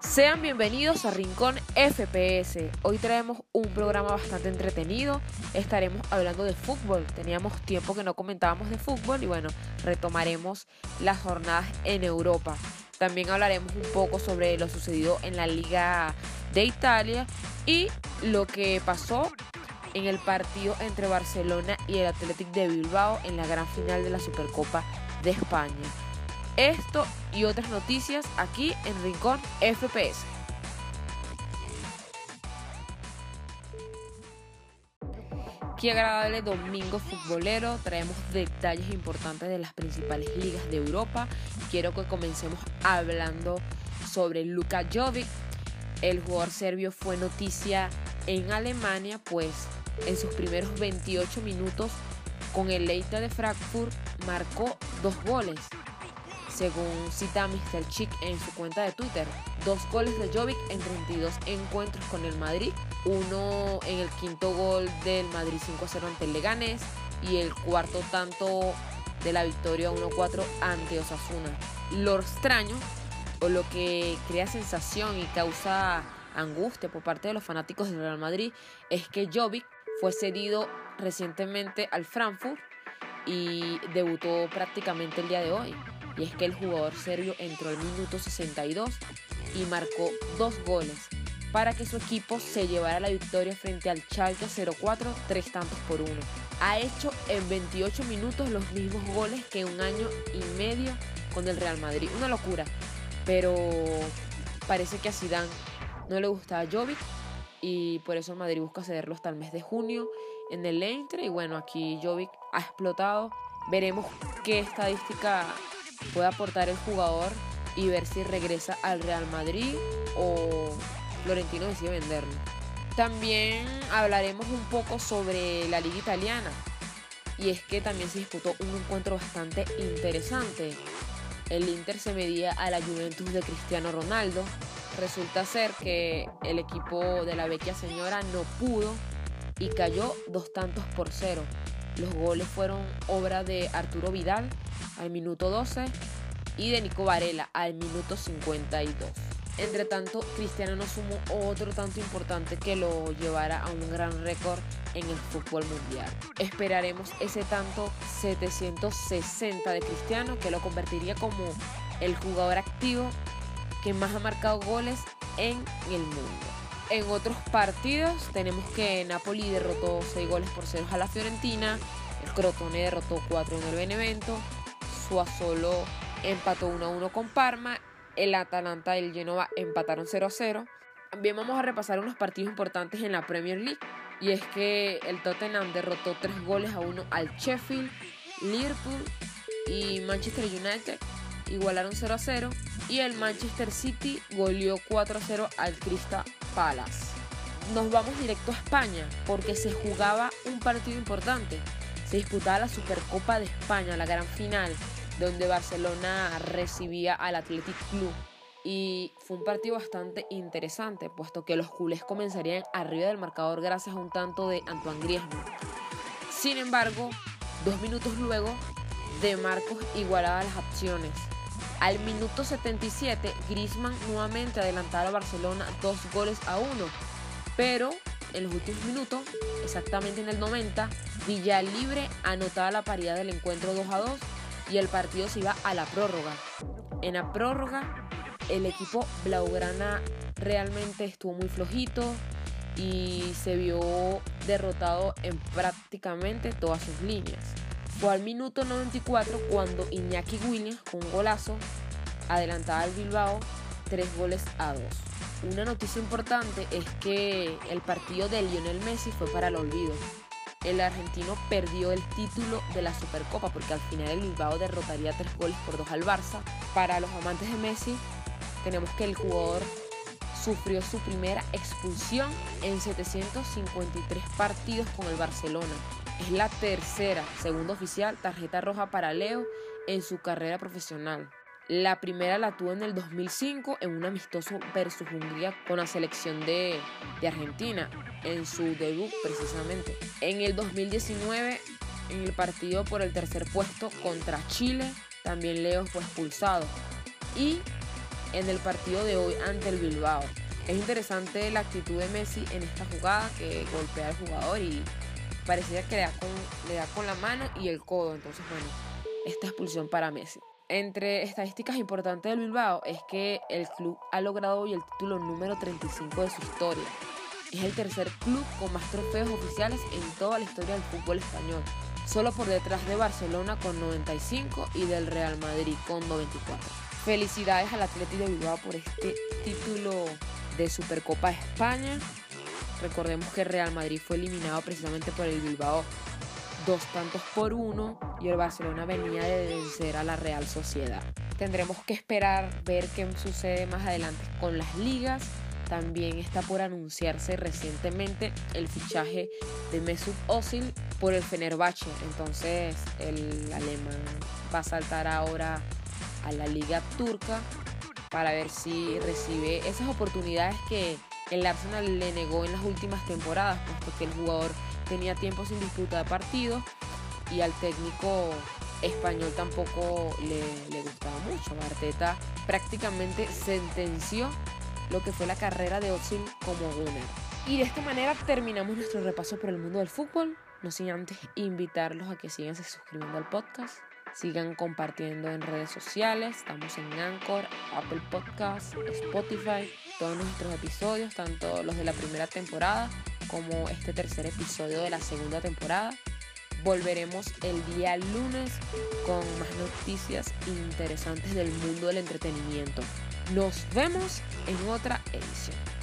Sean bienvenidos a Rincón FPS. Hoy traemos un programa bastante entretenido. Estaremos hablando de fútbol. Teníamos tiempo que no comentábamos de fútbol y bueno, retomaremos las jornadas en Europa. También hablaremos un poco sobre lo sucedido en la Liga de Italia y lo que pasó en el partido entre Barcelona y el Athletic de Bilbao en la gran final de la Supercopa de España. Esto y otras noticias aquí en Rincón FPS. Qué agradable domingo futbolero. Traemos detalles importantes de las principales ligas de Europa. Quiero que comencemos hablando sobre Luka Jovic. El jugador serbio fue noticia en Alemania, pues en sus primeros 28 minutos con el Leita de Frankfurt marcó dos goles según cita Mr. Chick en su cuenta de Twitter. Dos goles de Jovic en 32 encuentros con el Madrid, uno en el quinto gol del Madrid 5-0 ante el Leganés y el cuarto tanto de la victoria 1-4 ante Osasuna. Lo extraño o lo que crea sensación y causa angustia por parte de los fanáticos del Real Madrid es que Jovic fue cedido recientemente al Frankfurt y debutó prácticamente el día de hoy y es que el jugador serbio entró al minuto 62 y marcó dos goles para que su equipo se llevara la victoria frente al Schalke 04 tres tantos por uno. Ha hecho en 28 minutos los mismos goles que un año y medio con el Real Madrid. Una locura, pero parece que a Zidane no le gustaba Jovic y por eso Madrid busca cederlo hasta el mes de junio en el Entre y bueno, aquí Jovic ha explotado. Veremos qué estadística puede aportar el jugador y ver si regresa al Real Madrid o Florentino decide venderlo. También hablaremos un poco sobre la liga italiana y es que también se disputó un encuentro bastante interesante. El Inter se medía a la Juventus de Cristiano Ronaldo. Resulta ser que el equipo de la vecchia señora no pudo y cayó dos tantos por cero. Los goles fueron obra de Arturo Vidal al minuto 12 y de Nico Varela al minuto 52. Entre tanto, Cristiano no sumó otro tanto importante que lo llevara a un gran récord en el fútbol mundial. Esperaremos ese tanto 760 de Cristiano que lo convertiría como el jugador activo que más ha marcado goles en el mundo. En otros partidos. Tenemos que Napoli derrotó 6 goles por 0 a la Fiorentina, el Crotone derrotó 4 en el Benevento, Suazolo empató 1 a 1 con Parma, el Atalanta y el Genova empataron 0 a 0. También vamos a repasar unos partidos importantes en la Premier League y es que el Tottenham derrotó 3 goles a 1 al Sheffield, Liverpool y Manchester United igualaron 0 a 0 y el Manchester City goleó 4 a 0 al Crystal Palace. Nos vamos directo a España porque se jugaba un partido importante. Se disputaba la Supercopa de España, la gran final donde Barcelona recibía al Athletic Club. Y fue un partido bastante interesante, puesto que los culés comenzarían arriba del marcador gracias a un tanto de Antoine Griezmann. Sin embargo, dos minutos luego, De Marcos igualaba las acciones. Al minuto 77, Griezmann nuevamente adelantaba a Barcelona dos goles a uno, pero en los últimos minutos, exactamente en el 90, Villalibre anotaba la paridad del encuentro 2 a 2 y el partido se iba a la prórroga. En la prórroga, el equipo Blaugrana realmente estuvo muy flojito y se vio derrotado en prácticamente todas sus líneas. Fue al minuto 94 cuando Iñaki Williams, con un golazo, adelantaba al Bilbao tres goles a dos. Una noticia importante es que el partido de Lionel Messi fue para el olvido el argentino perdió el título de la Supercopa porque al final el Bilbao derrotaría tres goles por dos al Barça. Para los amantes de Messi, tenemos que el jugador sufrió su primera expulsión en 753 partidos con el Barcelona. Es la tercera, segundo oficial, tarjeta roja para Leo en su carrera profesional. La primera la tuvo en el 2005 en un amistoso versus Hungría con la selección de, Argentina, en su debut precisamente. En el 2019, en el partido por el tercer puesto contra Chile, también Leo fue expulsado. Y en el partido de hoy ante el Bilbao. Es interesante la actitud de Messi en esta jugada que golpea al jugador y parecía que le da, con, le da con la mano y el codo. Entonces, bueno, esta expulsión para Messi. Entre estadísticas importantes del Bilbao es que el club ha logrado hoy el título número 35 de su historia. Es el tercer club con más trofeos oficiales en toda la historia del fútbol español, solo por detrás de Barcelona con 95 y del Real Madrid con 94. Felicidades al Atlético de Bilbao por este título de Supercopa España. Recordemos que Real Madrid fue eliminado precisamente por el Bilbao dos tantos por uno y el Barcelona venía de vencer a la Real Sociedad. Tendremos que esperar ver qué sucede más adelante con las ligas. También está por anunciarse recientemente el fichaje de Mesut Özil por el Fenerbahce. Entonces el alemán va a saltar ahora a la liga turca para ver si recibe esas oportunidades que el Arsenal le negó en las últimas temporadas, puesto que el jugador tenía tiempo sin disputa de partidos y al técnico español tampoco le, le gustaba mucho. Arteta prácticamente sentenció lo que fue la carrera de Ozil como gunner. Y de esta manera terminamos nuestro repaso por el mundo del fútbol. No sin antes invitarlos a que sigan suscribiendo al podcast, sigan compartiendo en redes sociales. Estamos en Anchor, Apple Podcasts, Spotify, todos nuestros episodios, tanto los de la primera temporada como este tercer episodio de la segunda temporada. Volveremos el día lunes con más noticias interesantes del mundo del entretenimiento. Nos vemos en otra edición.